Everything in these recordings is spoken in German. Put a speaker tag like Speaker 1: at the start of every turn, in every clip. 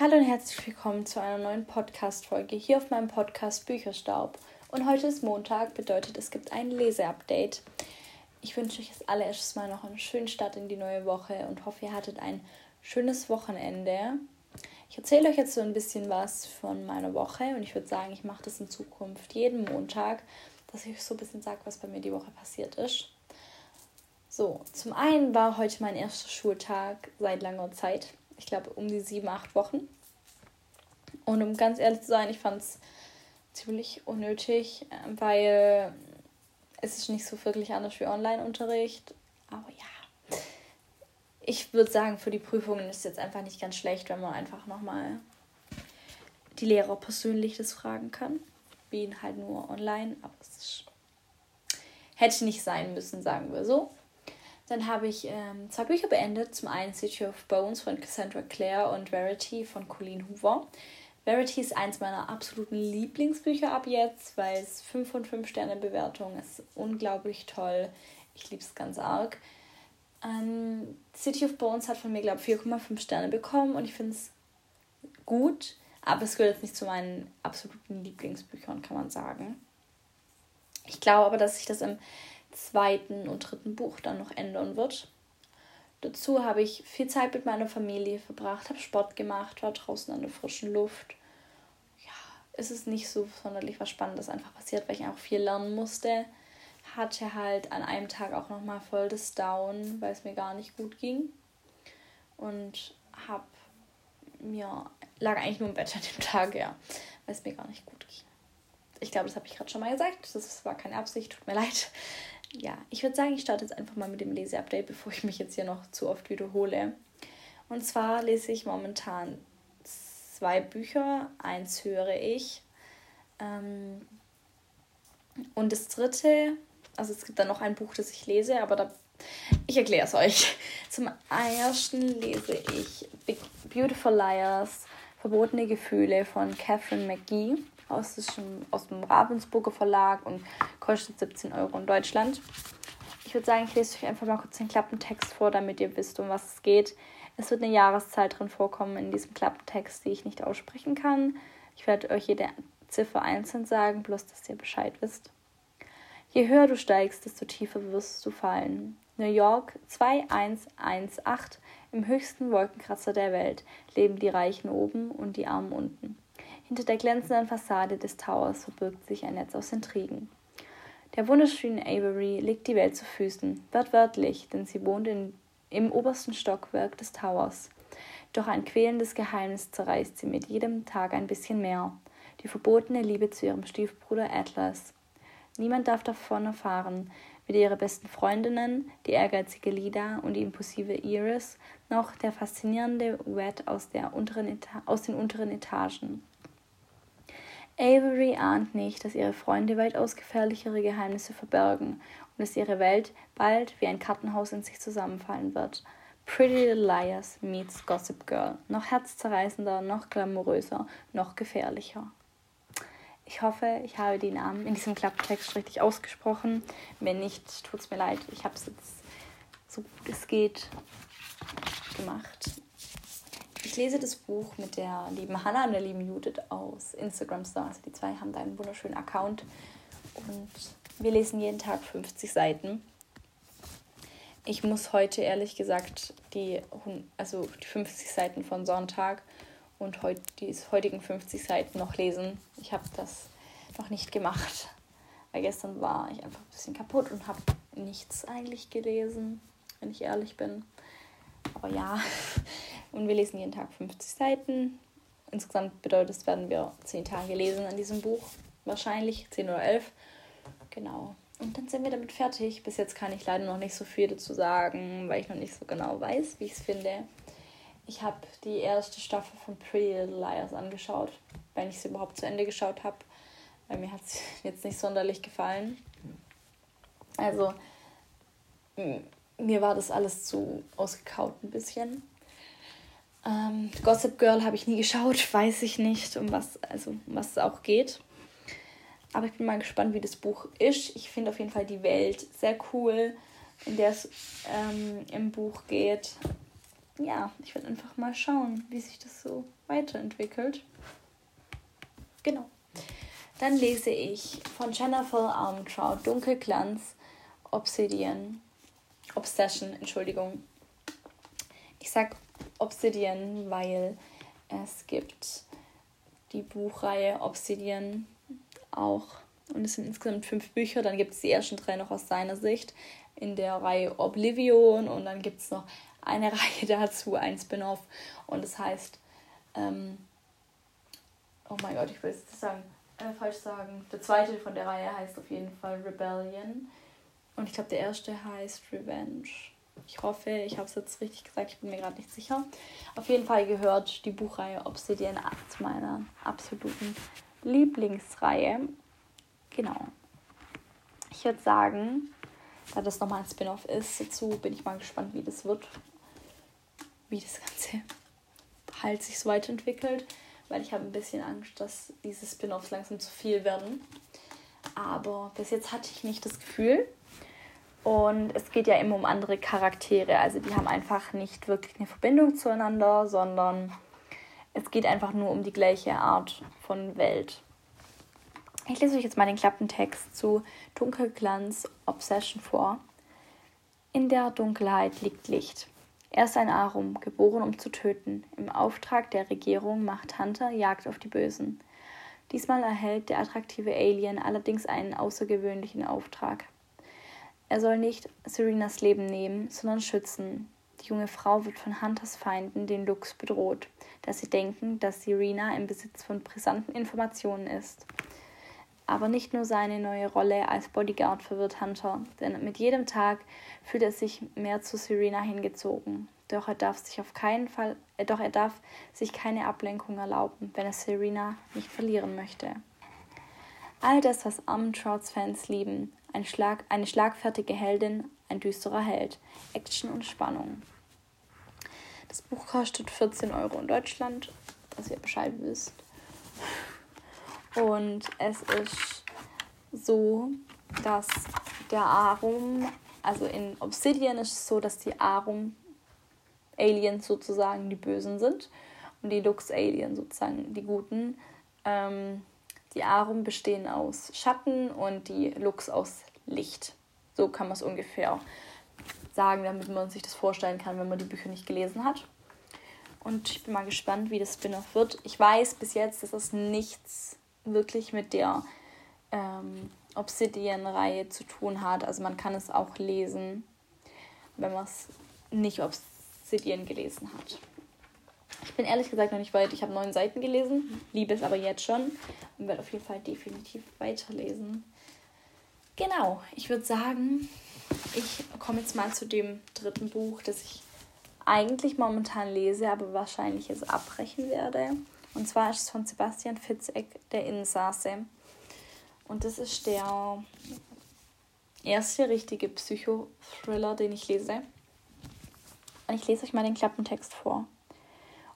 Speaker 1: Hallo und herzlich willkommen zu einer neuen Podcast-Folge hier auf meinem Podcast Bücherstaub. Und heute ist Montag, bedeutet es gibt ein Leseupdate. Ich wünsche euch als allererstes mal noch einen schönen Start in die neue Woche und hoffe, ihr hattet ein schönes Wochenende. Ich erzähle euch jetzt so ein bisschen was von meiner Woche und ich würde sagen, ich mache das in Zukunft jeden Montag, dass ich euch so ein bisschen sage, was bei mir die Woche passiert ist. So, zum einen war heute mein erster Schultag seit langer Zeit ich glaube, um die sieben, acht Wochen. Und um ganz ehrlich zu sein, ich fand es ziemlich unnötig, äh, weil es ist nicht so wirklich anders wie Online-Unterricht. Aber ja, ich würde sagen, für die Prüfungen ist es jetzt einfach nicht ganz schlecht, wenn man einfach nochmal die Lehrer persönlich das fragen kann. Wie halt nur online, aber es ist, hätte nicht sein müssen, sagen wir so. Dann habe ich ähm, zwei Bücher beendet. Zum einen City of Bones von Cassandra Clare und Verity von Colleen Hoover. Verity ist eins meiner absoluten Lieblingsbücher ab jetzt, weil es 5 von 5 Sterne Bewertung ist. Unglaublich toll. Ich liebe es ganz arg. Ähm, City of Bones hat von mir, glaube ich, 4,5 Sterne bekommen und ich finde es gut, aber es gehört jetzt nicht zu meinen absoluten Lieblingsbüchern, kann man sagen. Ich glaube aber, dass sich das im zweiten und dritten Buch dann noch ändern wird. Dazu habe ich viel Zeit mit meiner Familie verbracht, habe Sport gemacht, war draußen an der frischen Luft. Ja, es ist nicht so sonderlich was Spannendes einfach passiert, weil ich auch viel lernen musste. Hatte halt an einem Tag auch nochmal voll das Down, weil es mir gar nicht gut ging. Und habe mir, lag eigentlich nur im Bett an dem Tag, ja, weil es mir gar nicht gut ging. Ich glaube, das habe ich gerade schon mal gesagt. Das war keine Absicht, tut mir leid ja, ich würde sagen, ich starte jetzt einfach mal mit dem Leseupdate, bevor ich mich jetzt hier noch zu oft wiederhole. Und zwar lese ich momentan zwei Bücher, eins höre ich. Ähm, und das dritte, also es gibt dann noch ein Buch, das ich lese, aber da, ich erkläre es euch. Zum ersten lese ich Big Beautiful Liars, Verbotene Gefühle von Catherine McGee aus, dem, aus dem Ravensburger Verlag und kostet 17 Euro in Deutschland. Ich würde sagen, ich lese euch einfach mal kurz den Klappentext vor, damit ihr wisst, um was es geht. Es wird eine Jahreszahl drin vorkommen in diesem Klappentext, die ich nicht aussprechen kann. Ich werde euch jede Ziffer einzeln sagen, bloß dass ihr Bescheid wisst. Je höher du steigst, desto tiefer wirst du fallen. New York 2118, im höchsten Wolkenkratzer der Welt, leben die Reichen oben und die Armen unten. Hinter der glänzenden Fassade des Towers verbirgt sich ein Netz aus Intrigen. Der wunderschönen Avery liegt die Welt zu Füßen, wörtlich, denn sie wohnt in, im obersten Stockwerk des Towers. Doch ein quälendes Geheimnis zerreißt sie mit jedem Tag ein bisschen mehr. Die verbotene Liebe zu ihrem Stiefbruder Atlas. Niemand darf davon erfahren, weder ihre besten Freundinnen, die ehrgeizige Lida und die impulsive Iris, noch der faszinierende Wet aus, der unteren aus den unteren Etagen. Avery ahnt nicht, dass ihre Freunde weitaus gefährlichere Geheimnisse verbergen und dass ihre Welt bald wie ein Kartenhaus in sich zusammenfallen wird. Pretty Little Liars meets Gossip Girl. Noch herzzerreißender, noch glamouröser, noch gefährlicher. Ich hoffe, ich habe die Namen in diesem Klapptext richtig ausgesprochen. Wenn nicht, tut es mir leid. Ich habe es jetzt so gut es geht gemacht. Ich lese das Buch mit der lieben Hannah und der lieben Judith aus Instagram Stars. Also die zwei haben da einen wunderschönen Account und wir lesen jeden Tag 50 Seiten. Ich muss heute ehrlich gesagt die, also die 50 Seiten von Sonntag und heut, die heutigen 50 Seiten noch lesen. Ich habe das noch nicht gemacht, weil gestern war ich einfach ein bisschen kaputt und habe nichts eigentlich gelesen, wenn ich ehrlich bin. Aber ja, und wir lesen jeden Tag 50 Seiten. Insgesamt bedeutet es, werden wir 10 Tage lesen an diesem Buch. Wahrscheinlich 10 oder 11. Genau. Und dann sind wir damit fertig. Bis jetzt kann ich leider noch nicht so viel dazu sagen, weil ich noch nicht so genau weiß, wie ich es finde. Ich habe die erste Staffel von Pretty Little Liars angeschaut, wenn ich sie überhaupt zu Ende geschaut habe. Weil mir hat es jetzt nicht sonderlich gefallen. Also, mir war das alles zu ausgekaut ein bisschen. Ähm, Gossip Girl habe ich nie geschaut, weiß ich nicht, um was, also, um was es auch geht. Aber ich bin mal gespannt, wie das Buch ist. Ich finde auf jeden Fall die Welt sehr cool, in der es ähm, im Buch geht. Ja, ich werde einfach mal schauen, wie sich das so weiter weiterentwickelt. Genau. Dann lese ich von Jennifer Armentrout Dunkelglanz Obsidian. Obsession, Entschuldigung. Ich sag Obsidian, weil es gibt die Buchreihe Obsidian auch. Und es sind insgesamt fünf Bücher. Dann gibt es die ersten drei noch aus seiner Sicht in der Reihe Oblivion. Und dann gibt es noch eine Reihe dazu, ein Spin-off. Und das heißt, ähm, oh mein Gott, ich will es sagen, äh, falsch sagen. Der zweite von der Reihe heißt auf jeden Fall Rebellion. Und ich glaube, der erste heißt Revenge. Ich hoffe, ich habe es jetzt richtig gesagt, ich bin mir gerade nicht sicher. Auf jeden Fall gehört die Buchreihe Obsidian zu meiner absoluten Lieblingsreihe. Genau. Ich würde sagen, da das nochmal ein Spin-off ist, dazu bin ich mal gespannt, wie das wird. Wie das Ganze halt sich so weiterentwickelt. Weil ich habe ein bisschen Angst, dass diese Spin-offs langsam zu viel werden. Aber bis jetzt hatte ich nicht das Gefühl. Und es geht ja immer um andere Charaktere. Also die haben einfach nicht wirklich eine Verbindung zueinander, sondern es geht einfach nur um die gleiche Art von Welt. Ich lese euch jetzt mal den Klappentext zu Dunkelglanz Obsession vor. In der Dunkelheit liegt Licht. Er ist ein Arum, geboren um zu töten. Im Auftrag der Regierung macht Hunter Jagd auf die Bösen. Diesmal erhält der attraktive Alien allerdings einen außergewöhnlichen Auftrag. Er soll nicht Serenas Leben nehmen, sondern schützen. Die junge Frau wird von Hunters Feinden, den Lux, bedroht, da sie denken, dass Serena im Besitz von brisanten Informationen ist. Aber nicht nur seine neue Rolle als Bodyguard verwirrt Hunter, denn mit jedem Tag fühlt er sich mehr zu Serena hingezogen. Doch er darf sich auf keinen Fall, äh, doch er darf sich keine Ablenkung erlauben, wenn er Serena nicht verlieren möchte. All das, was Armentrouts Fans lieben, ein Schlag, eine schlagfertige Heldin, ein düsterer Held, Action und Spannung. Das Buch kostet 14 Euro in Deutschland, dass ihr Bescheid wisst. Und es ist so, dass der Arum, also in Obsidian ist es so, dass die Arum Aliens sozusagen die Bösen sind und die Lux Alien sozusagen die Guten. Ähm, die Arum bestehen aus Schatten und die Lux aus Licht. So kann man es ungefähr sagen, damit man sich das vorstellen kann, wenn man die Bücher nicht gelesen hat. Und ich bin mal gespannt, wie das Spin-off wird. Ich weiß bis jetzt, dass es nichts wirklich mit der ähm, Obsidian-Reihe zu tun hat. Also man kann es auch lesen, wenn man es nicht Obsidian gelesen hat. Ich bin ehrlich gesagt noch nicht weit. Ich habe neun Seiten gelesen, liebe es aber jetzt schon und werde auf jeden Fall definitiv weiterlesen. Genau, ich würde sagen, ich komme jetzt mal zu dem dritten Buch, das ich eigentlich momentan lese, aber wahrscheinlich jetzt abbrechen werde. Und zwar ist es von Sebastian Fitzeck, der Insasse. Und das ist der erste richtige Psychothriller, den ich lese. Und ich lese euch mal den Klappentext vor.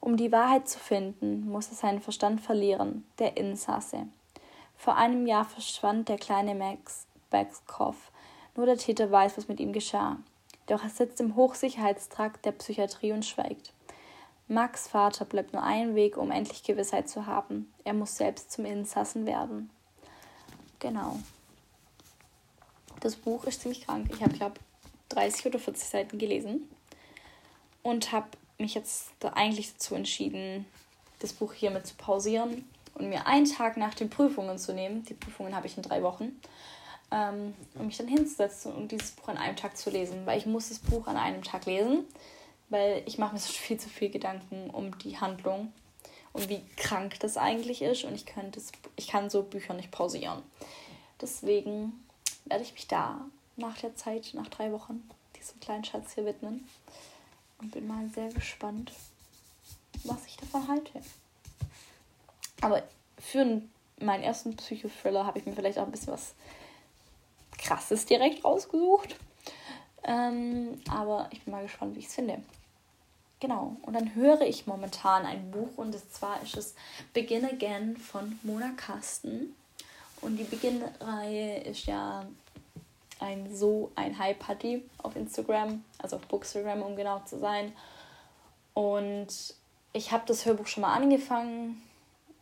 Speaker 1: Um die Wahrheit zu finden, muss er seinen Verstand verlieren, der Insasse. Vor einem Jahr verschwand der kleine Max Backskopf. Nur der Täter weiß, was mit ihm geschah. Doch er sitzt im Hochsicherheitstrakt der Psychiatrie und schweigt. Max Vater bleibt nur ein Weg, um endlich Gewissheit zu haben. Er muss selbst zum Insassen werden. Genau. Das Buch ist ziemlich krank. Ich habe, glaube 30 oder 40 Seiten gelesen und habe mich jetzt da eigentlich dazu entschieden, das Buch hiermit zu pausieren und mir einen Tag nach den Prüfungen zu nehmen. Die Prüfungen habe ich in drei Wochen ähm, um mich dann hinzusetzen und dieses Buch an einem Tag zu lesen, weil ich muss das Buch an einem Tag lesen, weil ich mache mir so viel zu viel Gedanken um die Handlung und wie krank das eigentlich ist und ich könnte ich kann so Bücher nicht pausieren. Deswegen werde ich mich da nach der Zeit, nach drei Wochen, diesem kleinen Schatz hier widmen und bin mal sehr gespannt, was ich davon halte. Aber für meinen ersten Psychothriller habe ich mir vielleicht auch ein bisschen was krasses direkt rausgesucht. Ähm, aber ich bin mal gespannt, wie ich es finde. Genau, und dann höre ich momentan ein Buch und zwar ist es Begin Again von Mona Kasten. Und die Begin-Reihe ist ja ein so ein Hype-Party auf Instagram, also auf Bookstagram, um genau zu sein. Und ich habe das Hörbuch schon mal angefangen.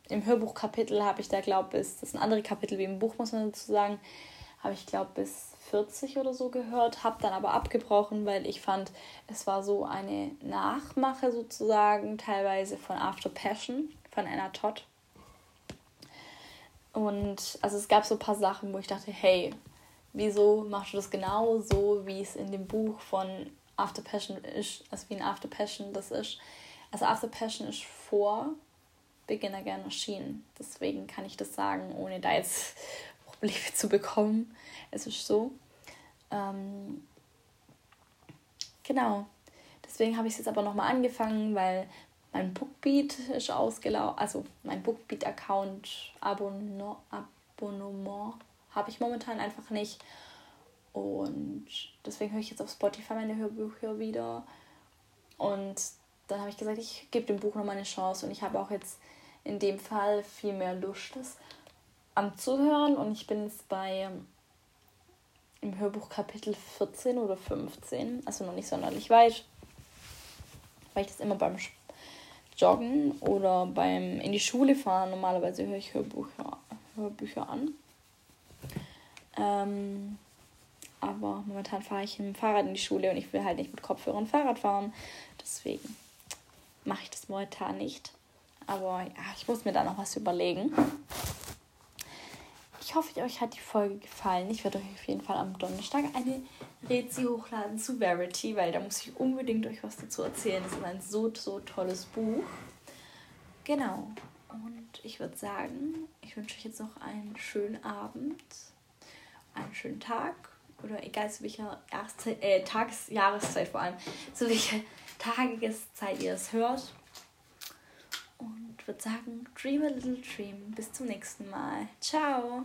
Speaker 1: Im Hörbuchkapitel habe ich da, glaube ich, das ist ein anderes Kapitel wie im Buch, muss man dazu sagen, habe ich, glaube bis 40 oder so gehört, habe dann aber abgebrochen, weil ich fand, es war so eine Nachmache sozusagen, teilweise von After Passion von Anna Todd. Und also es gab so ein paar Sachen, wo ich dachte, hey, wieso machst du das genau so, wie es in dem Buch von After Passion ist, also wie in After Passion das ist. Also After Passion ist vor Begin Again erschienen. Deswegen kann ich das sagen, ohne da jetzt Probleme zu bekommen. Es ist so. Ähm, genau. Deswegen habe ich es jetzt aber nochmal angefangen, weil mein Bookbeat ist ausgelaufen. Also mein Bookbeat-Account Abonnement, Abonnement habe ich momentan einfach nicht. Und deswegen höre ich jetzt auf Spotify meine Hörbücher wieder. Und dann habe ich gesagt, ich gebe dem Buch nochmal eine Chance. Und ich habe auch jetzt in dem Fall viel mehr Lust, das anzuhören. Und ich bin jetzt bei im Hörbuch Kapitel 14 oder 15, also noch nicht sonderlich weit, weil ich das immer beim Joggen oder beim in die Schule fahren, normalerweise höre ich Hörbücher, Hörbücher an. Ähm, aber momentan fahre ich mit dem Fahrrad in die Schule und ich will halt nicht mit Kopfhörern Fahrrad fahren. Deswegen mache ich das momentan nicht. Aber ja, ich muss mir da noch was überlegen. Ich hoffe, euch hat die Folge gefallen. Ich werde euch auf jeden Fall am Donnerstag eine Rezi hochladen zu Verity, weil da muss ich unbedingt euch was dazu erzählen. Das ist ein so, so tolles Buch. Genau. Und ich würde sagen, ich wünsche euch jetzt noch einen schönen Abend einen schönen Tag oder egal zu welcher Jahreszeit, äh, Tages-, Jahreszeit vor allem, zu welcher Tageszeit ihr es hört. Würde sagen, dream a little dream. Bis zum nächsten Mal. Ciao.